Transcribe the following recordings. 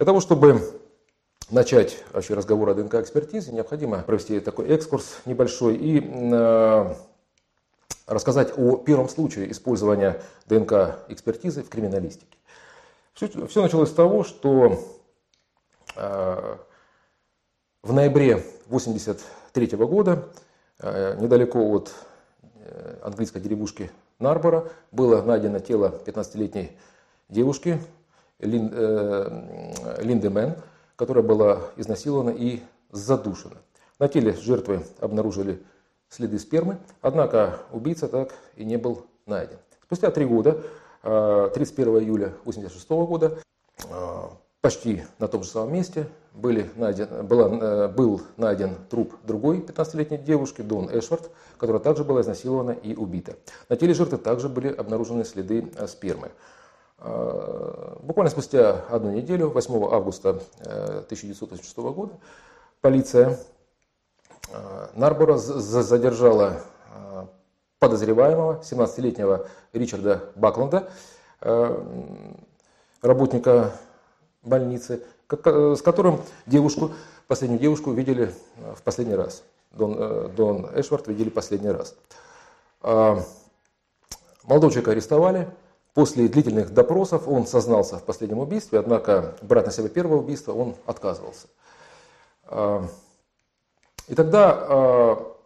Для того, чтобы начать вообще разговор о ДНК-экспертизе, необходимо провести такой экскурс небольшой и э, рассказать о первом случае использования ДНК-экспертизы в криминалистике. Все, все началось с того, что э, в ноябре 1983 года э, недалеко от э, английской деревушки Нарбора было найдено тело 15-летней девушки Лин, э, Линды Мэн, которая была изнасилована и задушена. На теле жертвы обнаружили следы спермы, однако убийца так и не был найден. Спустя три года, 31 э, июля 1986 года, э, почти на том же самом месте были найден, была, э, был найден труп другой 15-летней девушки, Дон Эшвард, которая также была изнасилована и убита. На теле жертвы также были обнаружены следы спермы. Э, буквально спустя одну неделю, 8 августа 1986 э, года, полиция э, Нарбора задержала подозреваемого, 17-летнего Ричарда Бакланда, работника больницы, с которым девушку, последнюю девушку видели в последний раз. Дон, Дон Эшвард видели последний раз. Молодого человека арестовали, После длительных допросов он сознался в последнем убийстве, однако брать на себя первое убийство он отказывался. А, и тогда а,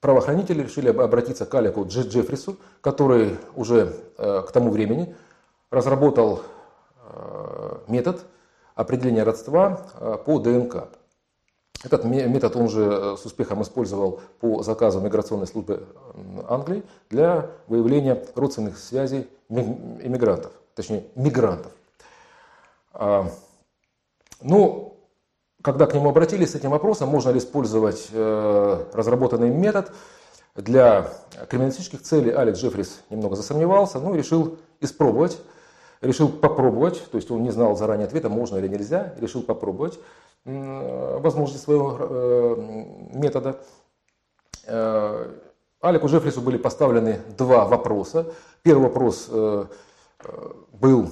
правоохранители решили обратиться к Алику Джеффрису, который уже а, к тому времени разработал метод определения родства по ДНК. Этот метод он же э, с успехом использовал по заказу миграционной службы Англии для выявления родственных связей иммигрантов, точнее мигрантов. А, ну, когда к нему обратились с этим вопросом, можно ли использовать э, разработанный метод? Для криминалистических целей, Алекс Джеффрис немного засомневался, но решил испробовать, решил попробовать, то есть он не знал заранее ответа, можно или нельзя, решил попробовать возможности своего э, метода. Э, Алику Джеффрису были поставлены два вопроса. Первый вопрос э, был,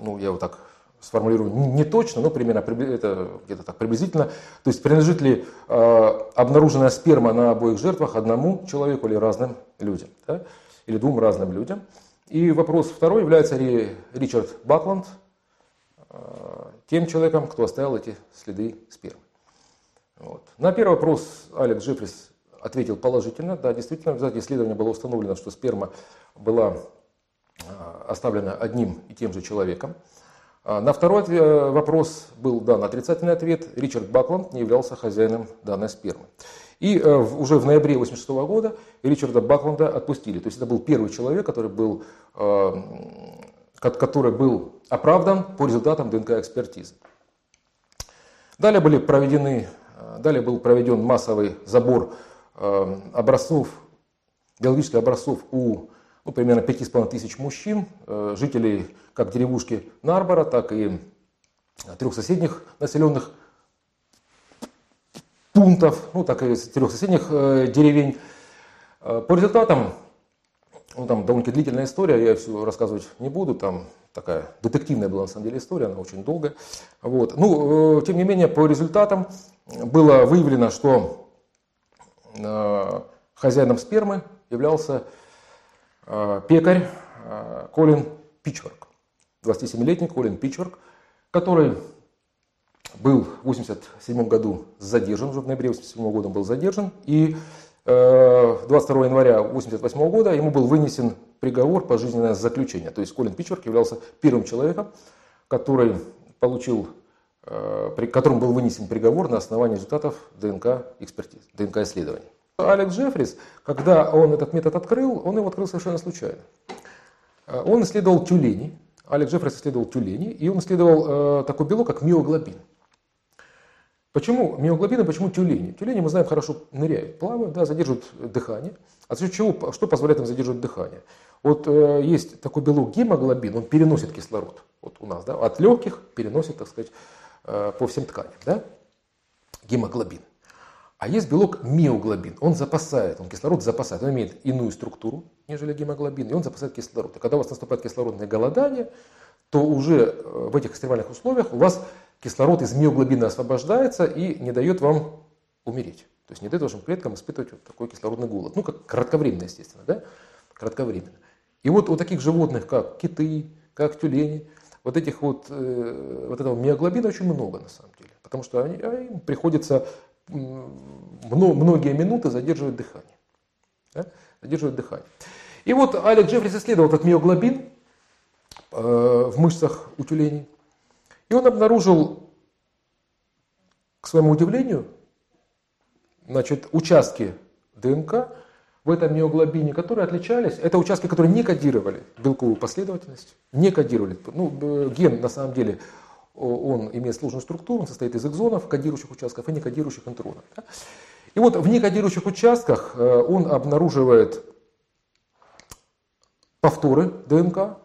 ну я вот так сформулирую не точно, но примерно это где-то так приблизительно. То есть принадлежит ли обнаруженная сперма на обоих жертвах одному человеку или разным людям, да? или двум разным людям. И вопрос второй, является ли Ричард Бакланд тем человеком, кто оставил эти следы спермы. Вот. На первый вопрос Алекс Джеффрис ответил положительно. Да, действительно, в результате исследования было установлено, что сперма была а, оставлена одним и тем же человеком. А на второй э, вопрос был дан отрицательный ответ. Ричард Бакланд не являлся хозяином данной спермы. И э, уже в ноябре 1986 года Ричарда Бакланда отпустили. То есть это был первый человек, который был э, который был оправдан по результатам ДНК-экспертизы. Далее, были проведены, э, далее был проведен массовый забор э, образцов, биологических образцов у ну, примерно 5,5 тысяч мужчин, э, жителей как деревушки Нарбора, так и трех соседних населенных пунктов, ну так и трех соседних деревень. По результатам ну, там довольно-таки длительная история, я все рассказывать не буду, там такая детективная была на самом деле история, она очень долгая. Вот. Ну, э, тем не менее, по результатам было выявлено, что э, хозяином спермы являлся э, пекарь э, Колин Пичворк, 27-летний Колин Пичворк, который был в 1987 году задержан, уже в ноябре 1987 года был задержан, и 22 э, января 1988 года ему был вынесен приговор пожизненное заключение. То есть Колин Пичворк являлся первым человеком, который получил, э, при которому был вынесен приговор на основании результатов ДНК экспертиз, ДНК исследований. Алекс Джеффрис, когда он этот метод открыл, он его открыл совершенно случайно. Э, он исследовал тюлени, Алекс Джеффрис исследовал тюлени, и он исследовал такой белок, как миоглобин. Почему миоглобины, почему тюлени? Тюлени, мы знаем, хорошо ныряют, плавают, да, задерживают дыхание. А за счет чего, что позволяет им задерживать дыхание? Вот э, есть такой белок гемоглобин, он переносит кислород. Вот у нас, да, от легких переносит, так сказать, э, по всем тканям, да, гемоглобин. А есть белок миоглобин, он запасает, он кислород запасает, он имеет иную структуру, нежели гемоглобин, и он запасает кислород. И когда у вас наступает кислородное голодание, то уже в этих экстремальных условиях у вас кислород из миоглобина освобождается и не дает вам умереть. То есть не дает вашим клеткам испытывать вот такой кислородный голод. Ну, как кратковременно, естественно, да? Кратковременно. И вот у таких животных, как киты, как тюлени, вот этих вот, э, вот этого миоглобина очень много на самом деле. Потому что они, а им приходится многие минуты задерживать дыхание. Да? Задерживать дыхание. И вот Алек Джеффрис исследовал этот миоглобин э, в мышцах у тюленей. И он обнаружил, к своему удивлению, значит, участки ДНК в этом миоглобине, которые отличались, это участки, которые не кодировали белковую последовательность, не кодировали. Ну, ген на самом деле, он имеет сложную структуру, он состоит из экзонов, кодирующих участков и некодирующих интронов. Да? И вот в некодирующих участках э, он обнаруживает повторы ДНК,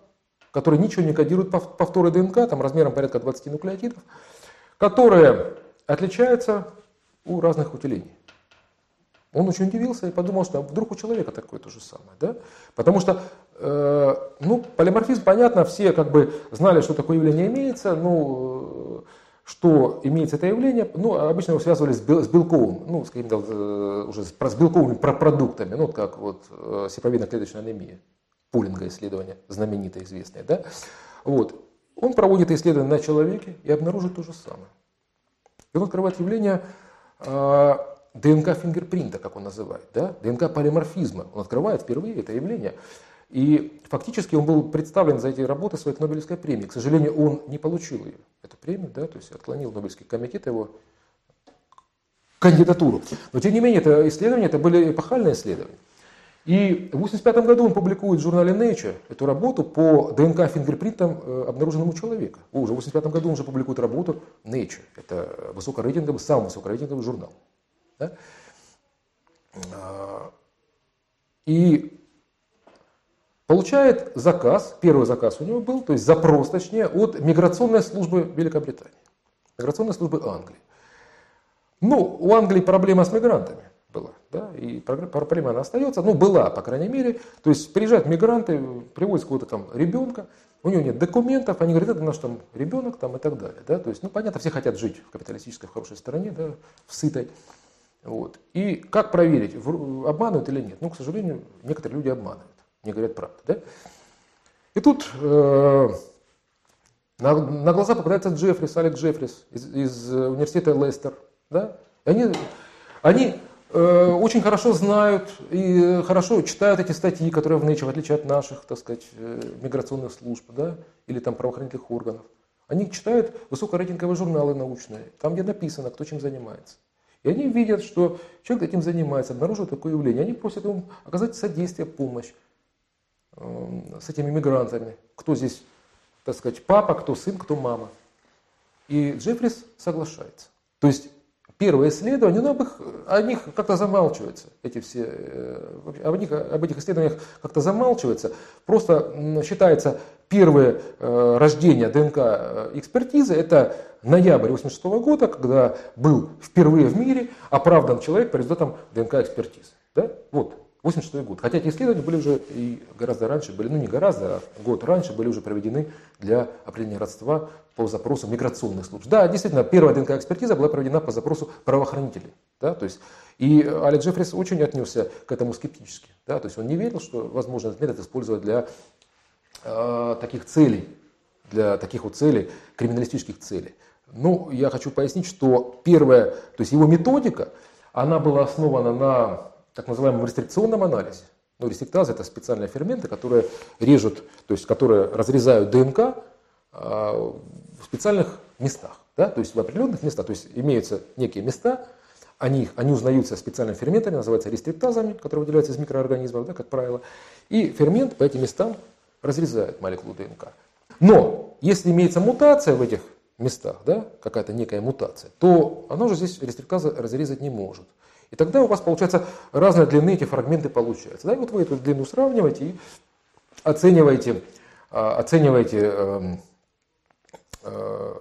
которые ничего не кодируют повторы ДНК, там размером порядка 20 нуклеотидов, которые отличаются у разных утилений. Он очень удивился и подумал, что вдруг у человека такое то же самое. Да? Потому что э, ну, полиморфизм, понятно, все как бы знали, что такое явление имеется, ну, что имеется это явление, ну, обычно его связывали с, белковым, ну, скажем так, э, уже с белковыми продуктами, ну, как вот э, сеповидно-клеточная анемия. Пулинга исследование, знаменитое, известное. Да? Вот. Он проводит исследование на человеке и обнаружит то же самое. И он открывает явление э, ДНК фингерпринта, как он называет, да? ДНК полиморфизма. Он открывает впервые это явление. И фактически он был представлен за эти работы своей Нобелевской премии. К сожалению, он не получил ее, эту премию, да, то есть отклонил Нобелевский комитет его кандидатуру. Но тем не менее, это исследования, это были эпохальные исследования. И в 1985 году он публикует в журнале Nature эту работу по ДНК фингерпринтам э, обнаруженному человека. Уже в 1985 году он уже публикует работу Nature. Это высокорейтинговый, самый высокорейтинговый журнал. Да? А, и получает заказ, первый заказ у него был, то есть запрос, точнее, от миграционной службы Великобритании, миграционной службы Англии. Ну, у Англии проблема с мигрантами была. Да, и проблема она остается, ну была, по крайней мере. То есть приезжают мигранты, привозят какого-то там ребенка, у него нет документов, они говорят, это наш там ребенок там, и так далее. Да? То есть, ну понятно, все хотят жить в капиталистической, в хорошей стране, да, в сытой. Вот. И как проверить, обманывают или нет? Ну, к сожалению, некоторые люди обманывают, не говорят правду. Да? И тут э, на, на глаза попадается Джеффрис, Алек Джеффрис из, из университета Лестер. Да? И они, они Э, очень хорошо знают и хорошо читают эти статьи, которые в Nature, в отличие от наших, так сказать, э, миграционных служб, да, или там правоохранительных органов. Они читают высокорейтинговые журналы научные, там, где написано, кто чем занимается. И они видят, что человек этим занимается, обнаруживает такое явление. Они просят ему оказать содействие, помощь эм, с этими мигрантами. Кто здесь, так сказать, папа, кто сын, кто мама. И Джеффрис соглашается. То есть первое исследование, но об, их, о них как-то замалчивается, эти все, э, об, них, об этих исследованиях как-то замалчивается. Просто считается первое э, рождение ДНК э, экспертизы, это ноябрь 86 года, когда был впервые в мире оправдан человек по результатам ДНК экспертизы. Да? Вот, 86 год. Хотя эти исследования были уже и гораздо раньше, были, ну не гораздо, а год раньше были уже проведены для определения родства по запросу миграционных служб. Да, действительно, первая ДНК-экспертиза была проведена по запросу правоохранителей. Да, то есть, и Алек Джеффрис очень отнесся к этому скептически. Да, то есть он не верил, что возможно этот метод использовать для э, таких целей, для таких вот целей, криминалистических целей. Ну, я хочу пояснить, что первая, то есть его методика, она была основана на так называемом рестрикционном анализе. Ну, рестриктазы это специальные ферменты, которые режут, то есть которые разрезают ДНК а, в специальных местах, да, то есть в определенных местах, то есть имеются некие места, они, они узнаются специальными ферментами, называются рестриктазами, которые выделяются из микроорганизмов, да, как правило, и фермент по этим местам разрезает молекулу ДНК. Но если имеется мутация в этих местах, да, какая-то некая мутация, то она уже здесь рестриктаза разрезать не может. И тогда у вас, получается, разной длины эти фрагменты получаются. Да? И вот вы эту длину сравниваете и оцениваете, а, оцениваете эм, э,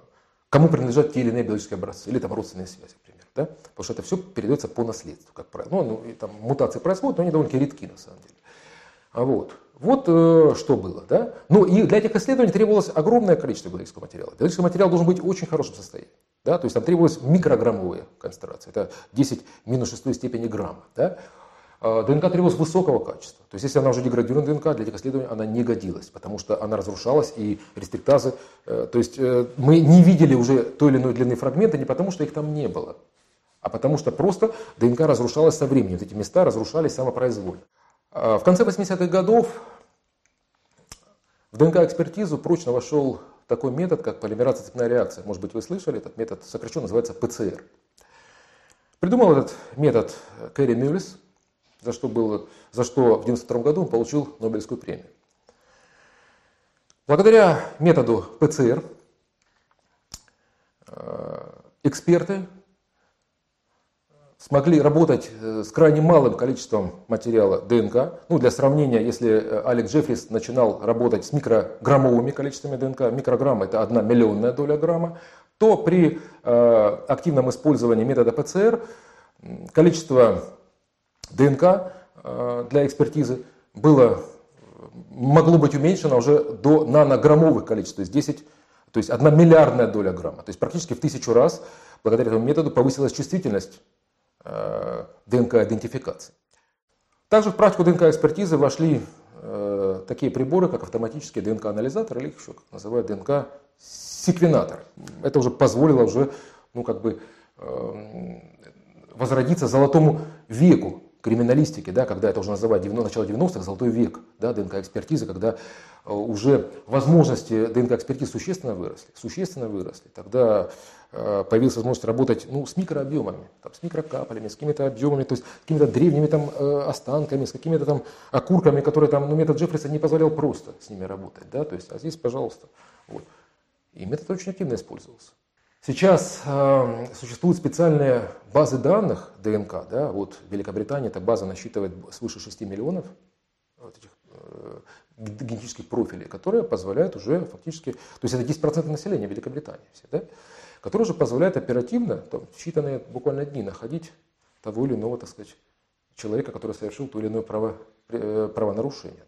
кому принадлежат те или иные биологические образцы, или там родственные связи, например. Да? Потому что это все передается по наследству, как правило. Ну, ну и там мутации происходят, но они довольно-таки редки на самом деле. А вот. Вот э, что было. Да? Ну и для этих исследований требовалось огромное количество биологического материала. Биологический материал должен быть в очень хорошем состоянии. Да? То есть там требовалась микрограммовая концентрация. Это 10 минус 6 степени грамма. Да? А, ДНК требовалась высокого качества. То есть если она уже деградированная ДНК, для этих исследований она не годилась, потому что она разрушалась и рестриктазы. Э, то есть э, мы не видели уже той или иной длины фрагмента не потому, что их там не было, а потому что просто ДНК разрушалась со временем. Вот эти места разрушались самопроизвольно. А, в конце 80-х годов в ДНК-экспертизу прочно вошел такой метод, как полимераза цепная реакция. Может быть, вы слышали, этот метод сокращенно называется ПЦР. Придумал этот метод Кэрри Мюллис, за что, был, за что в 1992 году он получил Нобелевскую премию. Благодаря методу ПЦР э, эксперты смогли работать э, с крайне малым количеством материала ДНК. Ну, для сравнения, если э, Алек Джеффрис начинал работать с микрограммовыми количествами ДНК, микрограмма это одна миллионная доля грамма, то при э, активном использовании метода ПЦР количество ДНК для экспертизы было, могло быть уменьшено уже до нанограммовых количеств, то есть 10, то есть одна миллиардная доля грамма. То есть практически в тысячу раз благодаря этому методу повысилась чувствительность ДНК-идентификации. Также в практику ДНК-экспертизы вошли э, такие приборы, как автоматический ДНК-анализатор или их еще называют ДНК-секвенатор. Это уже позволило уже, ну, как бы, э, возродиться золотому веку криминалистики, да, когда это уже называют 90, начало 90-х, золотой век да, ДНК-экспертизы, когда э, уже возможности ДНК-экспертиз существенно выросли, существенно выросли. Тогда э, появилась возможность работать ну, с микрообъемами, там, с микрокаплями, с какими-то объемами, то есть с какими-то древними там, э, останками, с какими-то там окурками, которые там, ну, метод Джеффриса не позволял просто с ними работать. Да? То есть, а здесь, пожалуйста. Вот. И метод очень активно использовался. Сейчас э, существуют специальные базы данных ДНК. Да? Вот в Великобритании эта база насчитывает свыше 6 миллионов вот этих, э, генетических профилей, которые позволяют уже фактически, то есть это 10% населения Великобритании, все, да? которые уже позволяют оперативно, там, в считанные буквально дни находить того или иного, так сказать, человека, который совершил то или иное право, э, правонарушение.